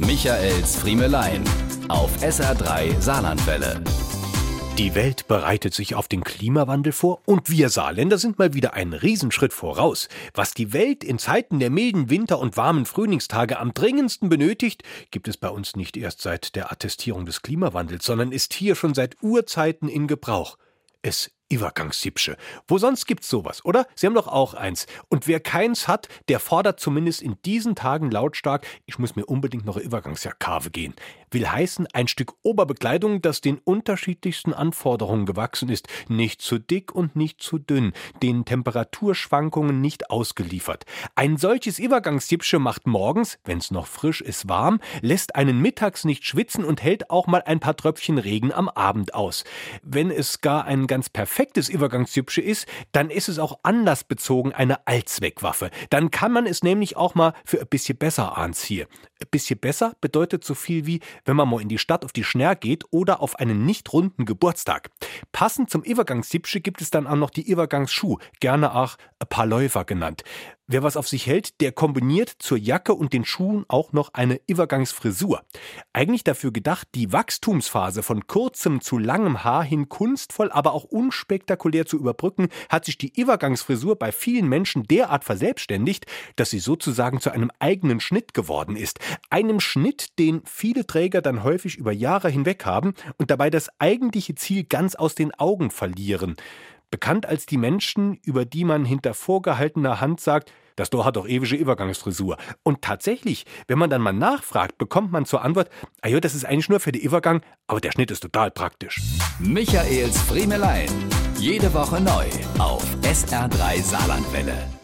Michaels Friemelein auf SR3 Saarlandwelle. Die Welt bereitet sich auf den Klimawandel vor und wir Saarländer sind mal wieder einen Riesenschritt voraus. Was die Welt in Zeiten der milden Winter- und warmen Frühlingstage am dringendsten benötigt, gibt es bei uns nicht erst seit der Attestierung des Klimawandels, sondern ist hier schon seit Urzeiten in Gebrauch. Es Übergangssipsche. Wo sonst gibt's sowas, oder? Sie haben doch auch eins. Und wer keins hat, der fordert zumindest in diesen Tagen lautstark, ich muss mir unbedingt noch eine Übergangsjacke gehen. Will heißen, ein Stück Oberbekleidung, das den unterschiedlichsten Anforderungen gewachsen ist. Nicht zu dick und nicht zu dünn, den Temperaturschwankungen nicht ausgeliefert. Ein solches Übergangssipsche macht morgens, wenn's noch frisch ist, warm, lässt einen mittags nicht schwitzen und hält auch mal ein paar Tröpfchen Regen am Abend aus. Wenn es gar ein ganz perfektes Übergangshübsche ist, dann ist es auch anlassbezogen eine Allzweckwaffe. Dann kann man es nämlich auch mal für ein bisschen besser anziehen. Ein bisschen besser bedeutet so viel wie, wenn man mal in die Stadt auf die Schnär geht oder auf einen nicht runden Geburtstag. Passend zum Übergangshübsche gibt es dann auch noch die Übergangsschuh, gerne auch ein paar Läufer genannt. Wer was auf sich hält, der kombiniert zur Jacke und den Schuhen auch noch eine Übergangsfrisur. Eigentlich dafür gedacht, die Wachstumsphase von kurzem zu langem Haar hin kunstvoll, aber auch unspektakulär zu überbrücken, hat sich die Übergangsfrisur bei vielen Menschen derart verselbstständigt, dass sie sozusagen zu einem eigenen Schnitt geworden ist. Einem Schnitt, den viele Träger dann häufig über Jahre hinweg haben und dabei das eigentliche Ziel ganz aus den Augen verlieren bekannt als die Menschen, über die man hinter vorgehaltener Hand sagt, das Tor hat doch ewige Übergangsfrisur. Und tatsächlich, wenn man dann mal nachfragt, bekommt man zur Antwort, ah ja, das ist eigentlich nur für den Übergang, aber der Schnitt ist total praktisch. Michaels Friemelein. Jede Woche neu auf SR3 Saarlandwelle.